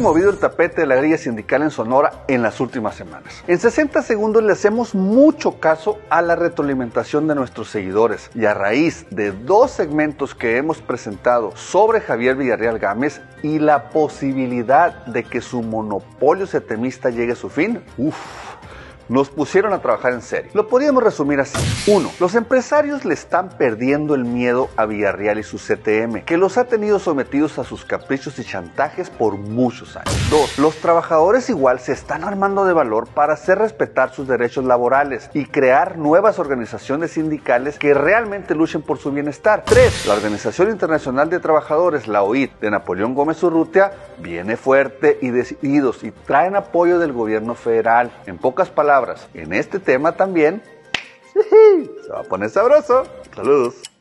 movido el tapete de la grilla sindical en Sonora en las últimas semanas. En 60 segundos le hacemos mucho caso a la retroalimentación de nuestros seguidores y a raíz de dos segmentos que hemos presentado sobre Javier Villarreal Gámez y la posibilidad de que su monopolio setemista llegue a su fin, uff nos pusieron a trabajar en serio. Lo podríamos resumir así. 1. Los empresarios le están perdiendo el miedo a Villarreal y su CTM, que los ha tenido sometidos a sus caprichos y chantajes por muchos años. 2. Los trabajadores igual se están armando de valor para hacer respetar sus derechos laborales y crear nuevas organizaciones sindicales que realmente luchen por su bienestar. 3. La Organización Internacional de Trabajadores, la OIT, de Napoleón Gómez Urrutia, viene fuerte y decididos y traen apoyo del gobierno federal. En pocas palabras, en este tema también se va a poner sabroso. Saludos.